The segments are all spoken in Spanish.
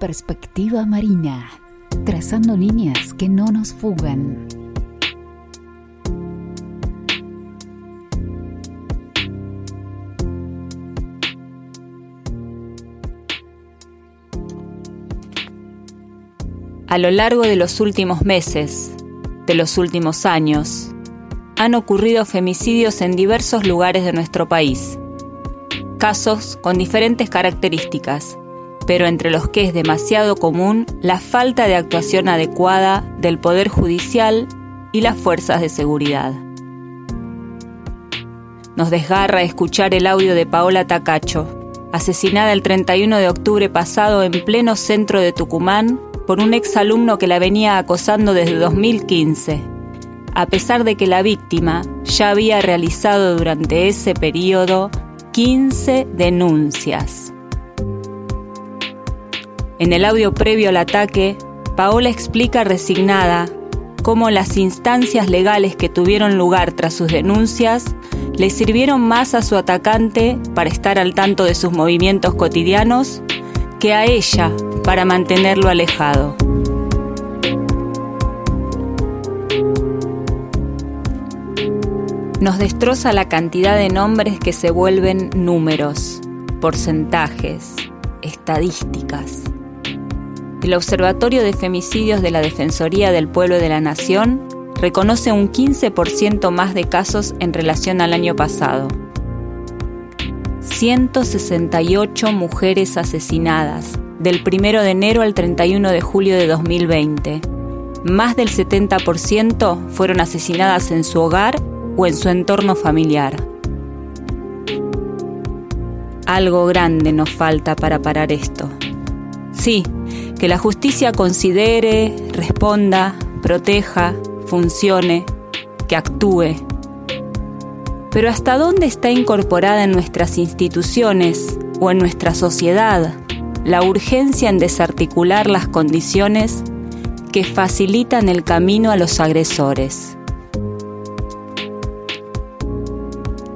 Perspectiva Marina, trazando líneas que no nos fugan. A lo largo de los últimos meses, de los últimos años, han ocurrido femicidios en diversos lugares de nuestro país. Casos con diferentes características, pero entre los que es demasiado común la falta de actuación adecuada del Poder Judicial y las fuerzas de seguridad. Nos desgarra escuchar el audio de Paola Tacacho, asesinada el 31 de octubre pasado en pleno centro de Tucumán por un exalumno que la venía acosando desde 2015, a pesar de que la víctima ya había realizado durante ese periodo 15 denuncias. En el audio previo al ataque, Paola explica resignada cómo las instancias legales que tuvieron lugar tras sus denuncias le sirvieron más a su atacante para estar al tanto de sus movimientos cotidianos que a ella para mantenerlo alejado. Nos destroza la cantidad de nombres que se vuelven números, porcentajes, estadísticas. El Observatorio de Femicidios de la Defensoría del Pueblo de la Nación reconoce un 15% más de casos en relación al año pasado. 168 mujeres asesinadas, del 1 de enero al 31 de julio de 2020. Más del 70% fueron asesinadas en su hogar o en su entorno familiar. Algo grande nos falta para parar esto. Sí, que la justicia considere, responda, proteja, funcione, que actúe. Pero ¿hasta dónde está incorporada en nuestras instituciones o en nuestra sociedad la urgencia en desarticular las condiciones que facilitan el camino a los agresores.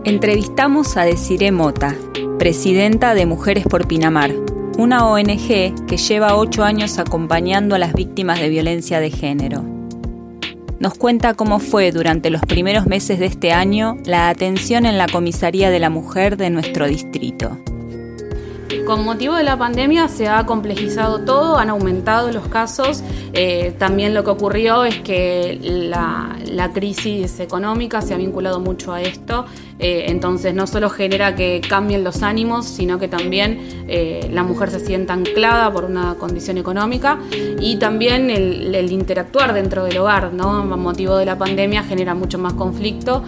Entrevistamos a Desiree Mota, presidenta de Mujeres por Pinamar, una ONG que lleva ocho años acompañando a las víctimas de violencia de género. Nos cuenta cómo fue durante los primeros meses de este año la atención en la comisaría de la mujer de nuestro distrito. Con motivo de la pandemia se ha complejizado todo, han aumentado los casos. Eh, también lo que ocurrió es que la, crisis económica se ha vinculado mucho a esto. Eh, entonces no solo genera que cambien los ánimos, sino que también eh, la mujer se sienta anclada por una condición económica y también el, el interactuar dentro del hogar, ¿no? A motivo de la pandemia genera mucho más conflicto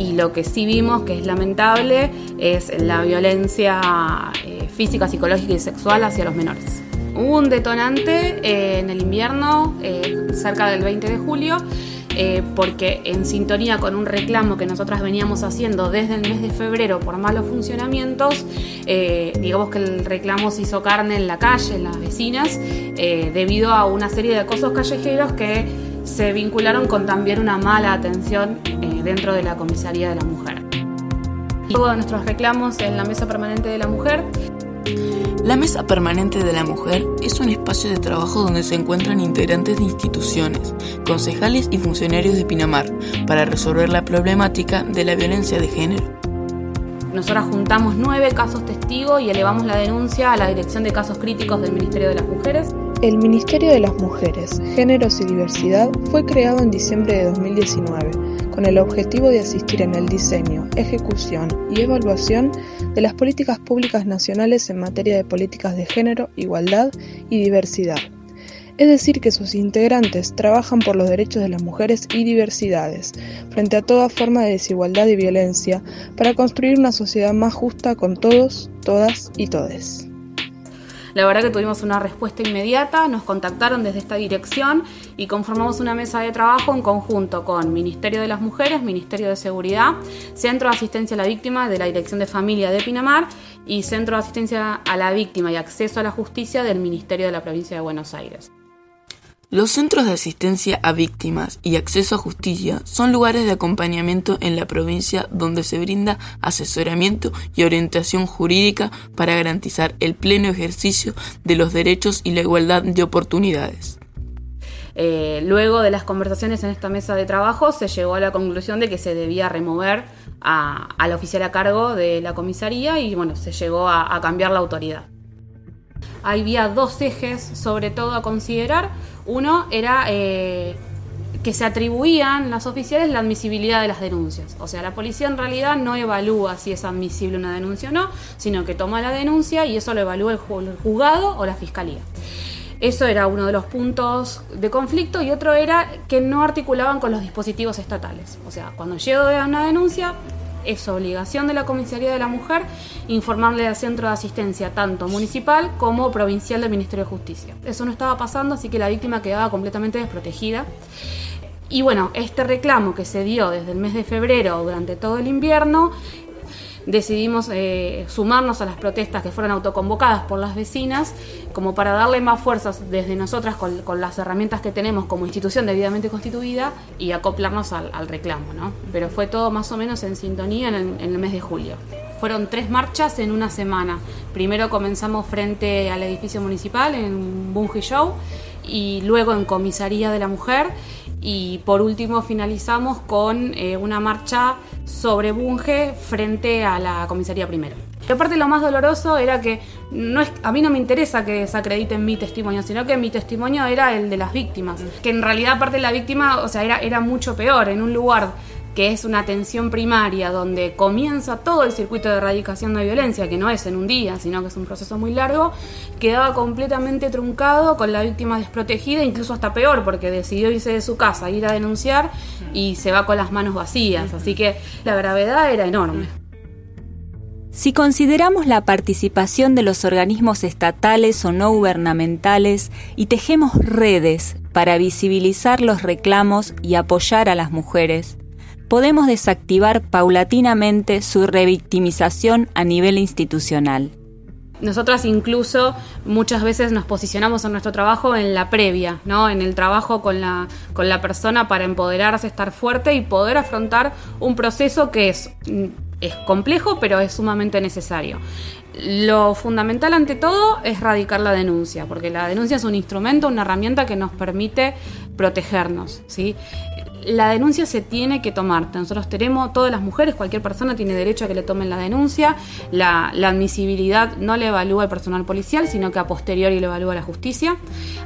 y lo que sí vimos, que es lamentable, es la violencia eh, física, psicológica y sexual hacia los menores. Hubo un detonante eh, en el invierno, eh, cerca del 20 de julio, porque en sintonía con un reclamo que nosotras veníamos haciendo desde el mes de febrero por malos funcionamientos, digamos que el reclamo se hizo carne en la calle, en las vecinas, debido a una serie de acosos callejeros que se vincularon con también una mala atención eh, dentro de la comisaría de la mujer. Luego de nuestros reclamos en la Mesa Permanente de la Mujer. La Mesa Permanente de la Mujer es un espacio de trabajo donde se encuentran integrantes de instituciones, concejales y funcionarios de Pinamar para resolver la problemática de la violencia de género. Nosotras juntamos nueve casos testigos y elevamos la denuncia a la Dirección de Casos Críticos del Ministerio de las Mujeres el Ministerio de las Mujeres, Géneros y Diversidad fue creado en diciembre de 2019 con el objetivo de asistir en el diseño, ejecución y evaluación de las políticas públicas nacionales en materia de políticas de género, igualdad y diversidad. Es decir, que sus integrantes trabajan por los derechos de las mujeres y diversidades, frente a toda forma de desigualdad y violencia, para construir una sociedad más justa con todos, todas y todes. La verdad que tuvimos una respuesta inmediata, nos contactaron desde esta dirección y conformamos una mesa de trabajo en conjunto con Ministerio de las Mujeres, Ministerio de Seguridad, Centro de Asistencia a la Víctima de la Dirección de Familia de Pinamar y Centro de Asistencia a la Víctima y Acceso a la Justicia del Ministerio de la Provincia de Buenos Aires. Los centros de asistencia a víctimas y acceso a justicia son lugares de acompañamiento en la provincia donde se brinda asesoramiento y orientación jurídica para garantizar el pleno ejercicio de los derechos y la igualdad de oportunidades. Eh, luego de las conversaciones en esta mesa de trabajo se llegó a la conclusión de que se debía remover al oficial a cargo de la comisaría y bueno, se llegó a cambiar la autoridad había dos ejes sobre todo a considerar. Uno era eh, que se atribuían las oficiales la admisibilidad de las denuncias. O sea, la policía en realidad no evalúa si es admisible una denuncia o no, sino que toma la denuncia y eso lo evalúa el juzgado o la fiscalía. Eso era uno de los puntos de conflicto y otro era que no articulaban con los dispositivos estatales. O sea, cuando llega una denuncia, es obligación de la Comisaría de la Mujer informarle al centro de asistencia tanto municipal como provincial del Ministerio de Justicia. Eso no estaba pasando, así que la víctima quedaba completamente desprotegida. Y bueno, este reclamo que se dio desde el mes de febrero durante todo el invierno decidimos eh, sumarnos a las protestas que fueron autoconvocadas por las vecinas, como para darle más fuerzas desde nosotras con, las herramientas que tenemos como institución debidamente constituida y acoplarnos al, reclamo, ¿no? Pero fue todo más o menos en sintonía en el, mes de julio. Fueron tres marchas en una semana. Primero comenzamos frente al edificio municipal en Bungie Show y luego en Comisaría de la Mujer y por último finalizamos con eh, una marcha sobre Bunge frente a la comisaría primero. Y aparte lo más doloroso era que no es, a mí no me interesa que desacrediten mi testimonio, sino que mi testimonio era el de las víctimas. Que en realidad aparte de la víctima, o sea, era, era mucho peor. En un lugar que es una atención primaria donde comienza todo el circuito de erradicación de violencia, que no es en un día, sino que es un proceso muy largo, quedaba completamente truncado con la víctima desprotegida, incluso hasta peor, porque decidió irse de su casa, ir a denunciar y se va con las manos vacías. Así que la gravedad era enorme. Si consideramos la participación de los organismos estatales o no gubernamentales y tejemos redes para visibilizar los reclamos y apoyar a las mujeres, podemos desactivar paulatinamente su revictimización a nivel institucional. Nosotras incluso muchas veces nos posicionamos en nuestro trabajo en la previa, ¿no? En el trabajo con la, con la persona para empoderarse, estar fuerte y poder afrontar un proceso que es, es complejo, pero es sumamente necesario. Lo fundamental ante todo es radicar la denuncia, porque la denuncia es un instrumento, una herramienta que nos permite protegernos, ¿sí? La denuncia se tiene que tomar. Nosotros tenemos, todas las mujeres, cualquier persona tiene derecho a que le tomen la denuncia. La, admisibilidad no le evalúa el personal policial, sino que a posteriori le evalúa la justicia.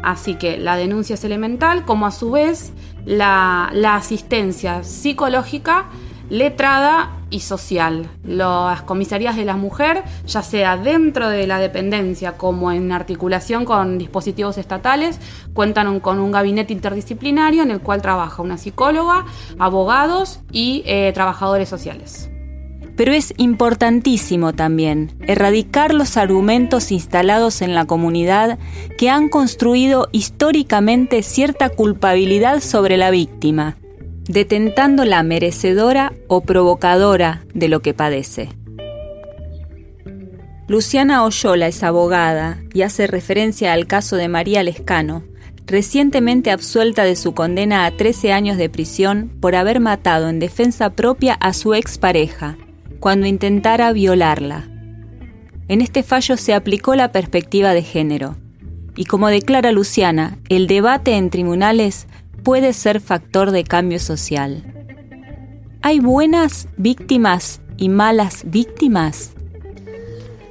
Así que la denuncia es elemental, como a su vez la, la asistencia psicológica letrada y social. Las comisarías de la mujer, ya sea dentro de la dependencia como en articulación con dispositivos estatales, cuentan con un gabinete interdisciplinario en el cual trabaja una psicóloga, abogados y eh, trabajadores sociales. Pero es importantísimo también erradicar los argumentos instalados en la comunidad que han construido históricamente cierta culpabilidad sobre la víctima detentando la merecedora o provocadora de lo que padece. Luciana Oyola es abogada y hace referencia al caso de María Lescano, recientemente absuelta de su condena a 13 años de prisión por haber matado en defensa propia a su expareja, cuando intentara violarla. En este fallo se aplicó la perspectiva de género, y como declara Luciana, el debate en tribunales puede ser factor de cambio social. ¿Hay buenas víctimas y malas víctimas?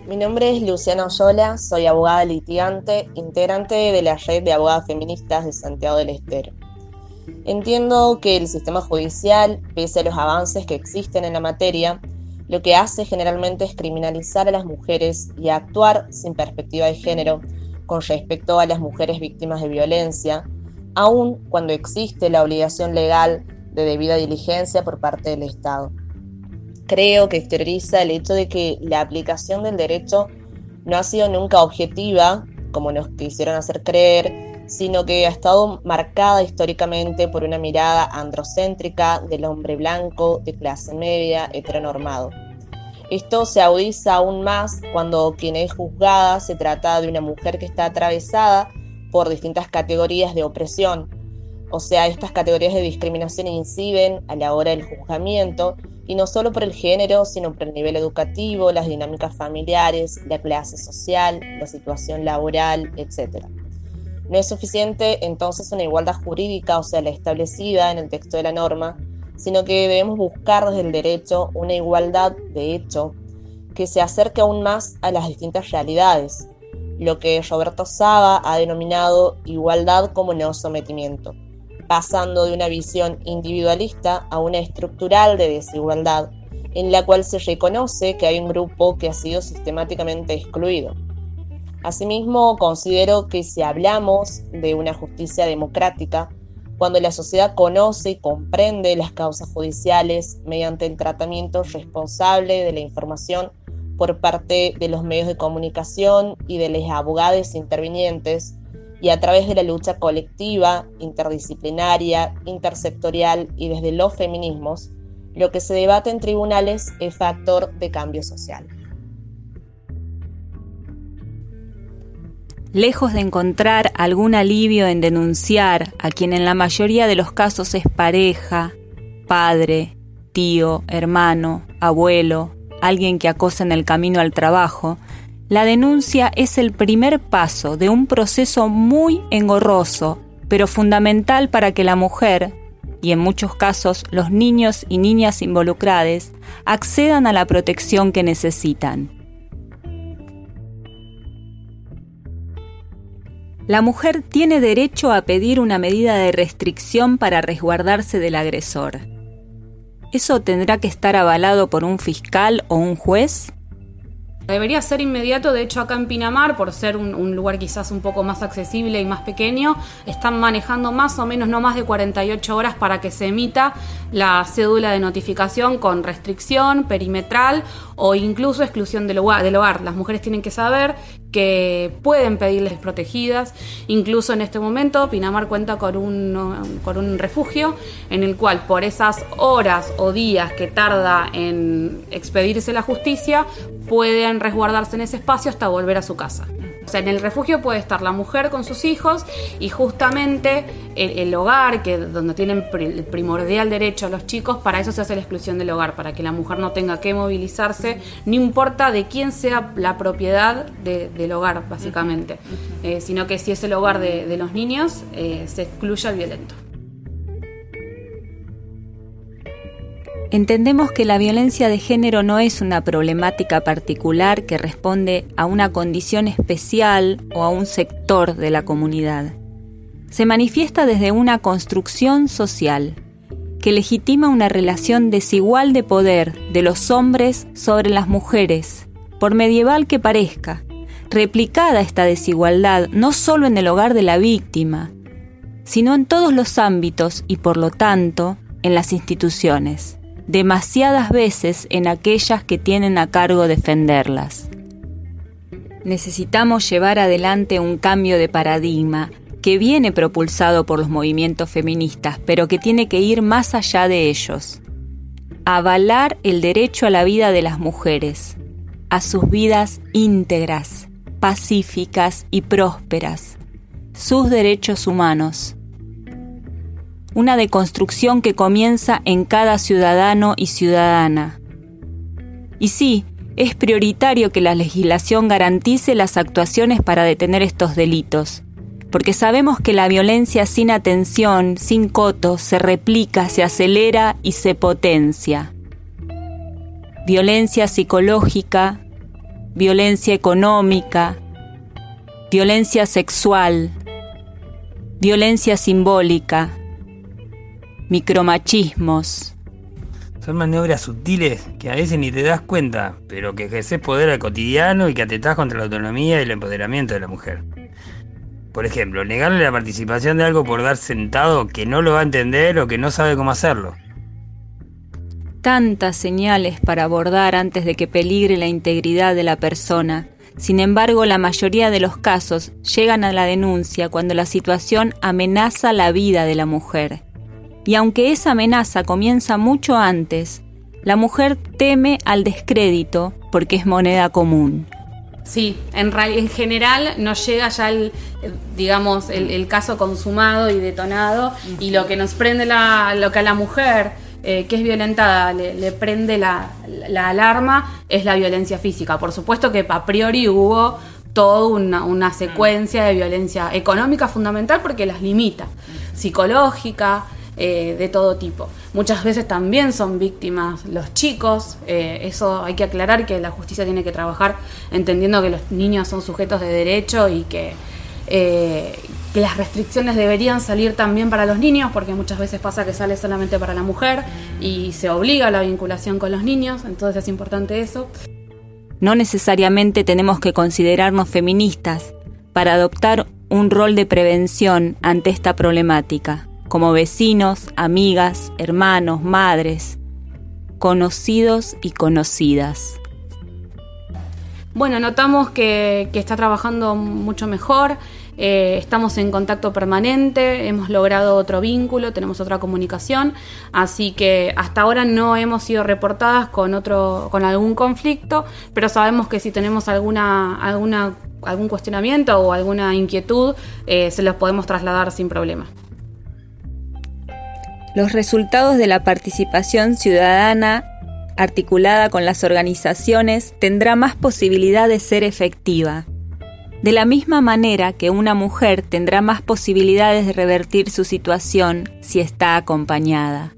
Mi nombre es Luciana Oyola, soy abogada litigante, integrante de la red de abogadas feministas de Santiago del Estero. Entiendo que el sistema judicial, pese a los avances que existen en la materia, lo que hace generalmente es criminalizar a las mujeres y actuar sin perspectiva de género con respecto a las mujeres víctimas de violencia, aun cuando existe la obligación legal de debida diligencia por parte del Estado. Creo que exterioriza el hecho de que la aplicación del derecho no ha sido nunca objetiva, como nos quisieron hacer creer, sino que ha estado marcada históricamente por una mirada androcéntrica del hombre blanco de clase media heteronormado. Esto se agudiza aún más cuando quien es juzgada se trata de una mujer que está atravesada por distintas categorías de opresión. O sea, estas categorías de discriminación inciden a la hora del juzgamiento y no solo por el género, sino por el nivel educativo, las dinámicas familiares, la clase social, la situación laboral, etc. No es suficiente entonces una igualdad jurídica, o sea, la establecida en el texto de la norma, sino que debemos buscar desde el derecho una igualdad de hecho que se acerque aún más a las distintas realidades, lo que Roberto Saba ha denominado igualdad como no sometimiento pasando de una visión individualista a una estructural de desigualdad, en la cual se reconoce que hay un grupo que ha sido sistemáticamente excluido. Asimismo, considero que si hablamos de una justicia democrática, cuando la sociedad conoce y comprende las causas judiciales mediante el tratamiento responsable de la información por parte de los medios de comunicación y de los abogados intervinientes, y a través de la lucha colectiva, interdisciplinaria, intersectorial y desde los feminismos, lo que se debate en tribunales es factor de cambio social. Lejos de encontrar algún alivio en denunciar a quien en la mayoría de los casos es pareja, padre, tío, hermano, abuelo, alguien que acosa en el camino al trabajo, la denuncia es el primer paso de un proceso muy engorroso, pero fundamental para que la mujer, y en muchos casos los niños y niñas involucradas, accedan a la protección que necesitan. La mujer tiene derecho a pedir una medida de restricción para resguardarse del agresor. ¿Eso tendrá que estar avalado por un fiscal o un juez? Debería ser inmediato, de hecho acá en Pinamar, por ser un, lugar quizás un poco más accesible y más pequeño, están manejando más o menos no más de 48 horas para que se emita la cédula de notificación con restricción perimetral o incluso exclusión del hogar. Del hogar. Las mujeres tienen que saber que pueden pedirles protegidas. Incluso en este momento Pinamar cuenta con un, con un refugio en el cual por esas horas o días que tarda en expedirse la justicia pueden resguardarse en ese espacio hasta volver a su casa. O sea, en el refugio puede estar la mujer con sus hijos y justamente el, hogar, que donde tienen el primordial derecho a los chicos, para eso se hace la exclusión del hogar, para que la mujer no tenga que movilizarse, no importa de quién sea la propiedad del hogar, básicamente, eh, sino que si es el hogar de, los niños, eh, se excluye al violento. Entendemos que la violencia de género no es una problemática particular que responde a una condición especial o a un sector de la comunidad. Se manifiesta desde una construcción social que legitima una relación desigual de poder de los hombres sobre las mujeres, por medieval que parezca, replicada esta desigualdad no solo en el hogar de la víctima, sino en todos los ámbitos y por lo tanto en las instituciones demasiadas veces en aquellas que tienen a cargo defenderlas. Necesitamos llevar adelante un cambio de paradigma que viene propulsado por los movimientos feministas, pero que tiene que ir más allá de ellos. Avalar el derecho a la vida de las mujeres, a sus vidas íntegras, pacíficas y prósperas, sus derechos humanos, una deconstrucción que comienza en cada ciudadano y ciudadana. Y sí, es prioritario que la legislación garantice las actuaciones para detener estos delitos, porque sabemos que la violencia sin atención, sin coto, se replica, se acelera y se potencia. Violencia psicológica, violencia económica, violencia sexual, violencia simbólica, micromachismos. Son maniobras sutiles que a veces ni te das cuenta, pero que ejerces poder al cotidiano y que atentas contra la autonomía y el empoderamiento de la mujer. Por ejemplo, negarle la participación de algo por dar sentado que no lo va a entender o que no sabe cómo hacerlo. Tantas señales para abordar antes de que peligre la integridad de la persona. Sin embargo, la mayoría de los casos llegan a la denuncia cuando la situación amenaza la vida de la mujer y aunque esa amenaza comienza mucho antes, la mujer teme al descrédito porque es moneda común. Sí, en, en general nos llega ya el, digamos, el, caso consumado y detonado y lo que nos prende la, lo que a la mujer eh, que es violentada le, prende la, alarma es la violencia física. Por supuesto que a priori hubo toda una, secuencia de violencia económica fundamental porque las limita, psicológica, eh, de todo tipo. Muchas veces también son víctimas los chicos, eh, eso hay que aclarar que la justicia tiene que trabajar entendiendo que los niños son sujetos de derecho y que, eh, que las restricciones deberían salir también para los niños, porque muchas veces pasa que sale solamente para la mujer y se obliga a la vinculación con los niños, entonces es importante eso. No necesariamente tenemos que considerarnos feministas para adoptar un rol de prevención ante esta problemática como vecinos, amigas, hermanos, madres, conocidos y conocidas. Bueno, notamos que, está trabajando mucho mejor, eh, estamos en contacto permanente, hemos logrado otro vínculo, tenemos otra comunicación, así que hasta ahora no hemos sido reportadas con otro, con algún conflicto, pero sabemos que si tenemos alguna, alguna algún cuestionamiento o alguna inquietud, eh, se los podemos trasladar sin problema. Los resultados de la participación ciudadana articulada con las organizaciones tendrá más posibilidad de ser efectiva. De la misma manera que una mujer tendrá más posibilidades de revertir su situación si está acompañada.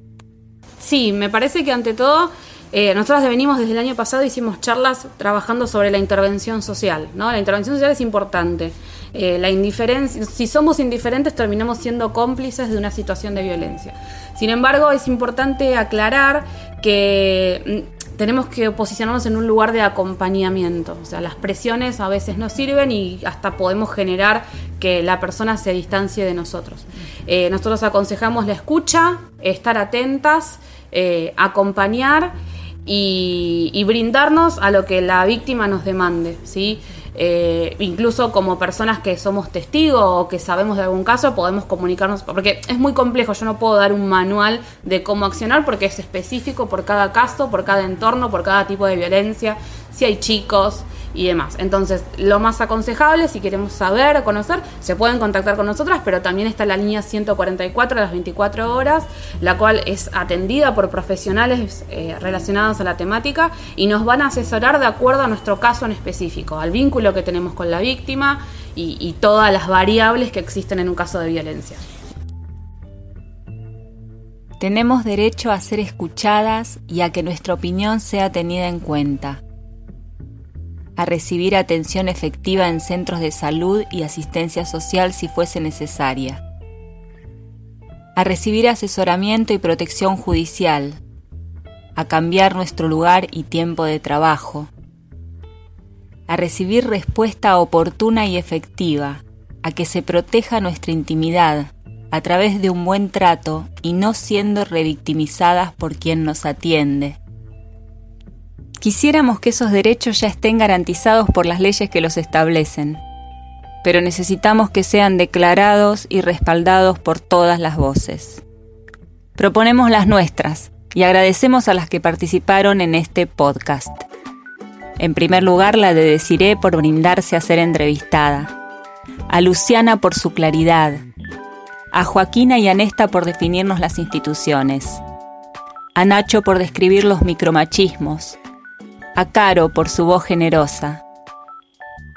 Sí, me parece que ante todo eh, nosotros venimos desde el año pasado, hicimos charlas trabajando sobre la intervención social, ¿no? La intervención social es importante. Eh, la indiferencia, si somos indiferentes terminamos siendo cómplices de una situación de violencia. Sin embargo, es importante aclarar que mm, tenemos que posicionarnos en un lugar de acompañamiento. O sea, las presiones a veces no sirven y hasta podemos generar que la persona se distancie de nosotros. Eh, nosotros aconsejamos la escucha, estar atentas, eh, acompañar y, y, brindarnos a lo que la víctima nos demande, ¿sí? Eh, incluso como personas que somos testigos o que sabemos de algún caso, podemos comunicarnos, porque es muy complejo, yo no puedo dar un manual de cómo accionar porque es específico por cada caso, por cada entorno, por cada tipo de violencia, si hay chicos, y demás. Entonces, lo más aconsejable, si queremos saber o conocer, se pueden contactar con nosotras, pero también está la línea 144 a las 24 horas, la cual es atendida por profesionales eh, relacionados a la temática y nos van a asesorar de acuerdo a nuestro caso en específico, al vínculo que tenemos con la víctima y, y todas las variables que existen en un caso de violencia. Tenemos derecho a ser escuchadas y a que nuestra opinión sea tenida en cuenta a recibir atención efectiva en centros de salud y asistencia social si fuese necesaria, a recibir asesoramiento y protección judicial, a cambiar nuestro lugar y tiempo de trabajo, a recibir respuesta oportuna y efectiva, a que se proteja nuestra intimidad a través de un buen trato y no siendo revictimizadas por quien nos atiende Quisiéramos que esos derechos ya estén garantizados por las leyes que los establecen, pero necesitamos que sean declarados y respaldados por todas las voces. Proponemos las nuestras y agradecemos a las que participaron en este podcast. En primer lugar, la de Desiré por brindarse a ser entrevistada, a Luciana por su claridad, a Joaquina y a Nesta por definirnos las instituciones, a Nacho por describir los micromachismos, a Caro por su voz generosa.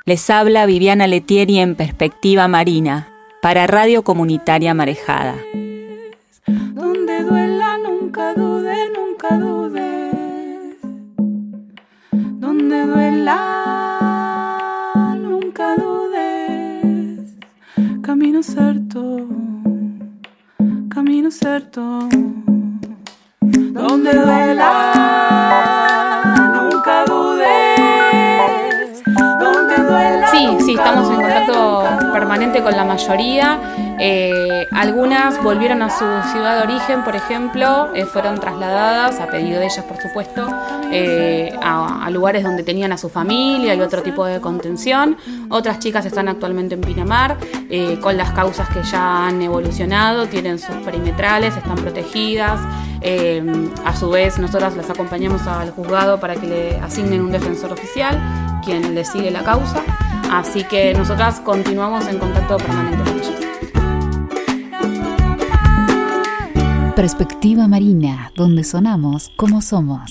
Les habla Viviana Letieri en Perspectiva Marina para Radio Comunitaria Marejada. Donde duela, nunca dude, nunca dude. Donde duela, nunca dudes. Camino cierto, camino cierto. Donde duela. Sí, sí, estamos en contacto permanente con la mayoría. Eh, algunas volvieron a su ciudad de origen, por ejemplo, eh, fueron trasladadas, a pedido de ellas, por supuesto, eh, a, lugares donde tenían a su familia y otro tipo de contención. Otras chicas están actualmente en Pinamar, con las causas que ya han evolucionado, tienen sus perimetrales, están protegidas. A su vez, nosotras las acompañamos al juzgado para que le asignen un defensor oficial, quien le sigue la causa. Así que nosotras continuamos en contacto permanente con ellas. Perspectiva Marina, donde sonamos como somos.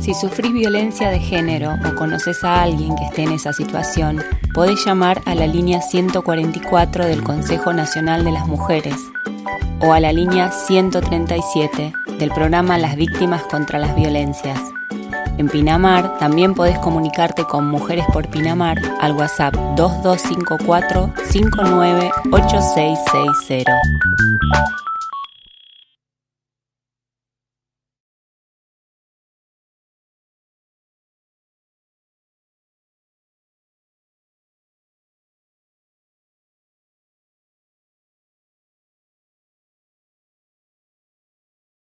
Si sufrís violencia de género o conoces a alguien que esté en esa situación, podés llamar a la línea 144 del Consejo Nacional de las Mujeres o a la línea 137 del programa Las Víctimas contra las Violencias. En Pinamar también podés comunicarte con Mujeres por Pinamar al WhatsApp 2254 598660.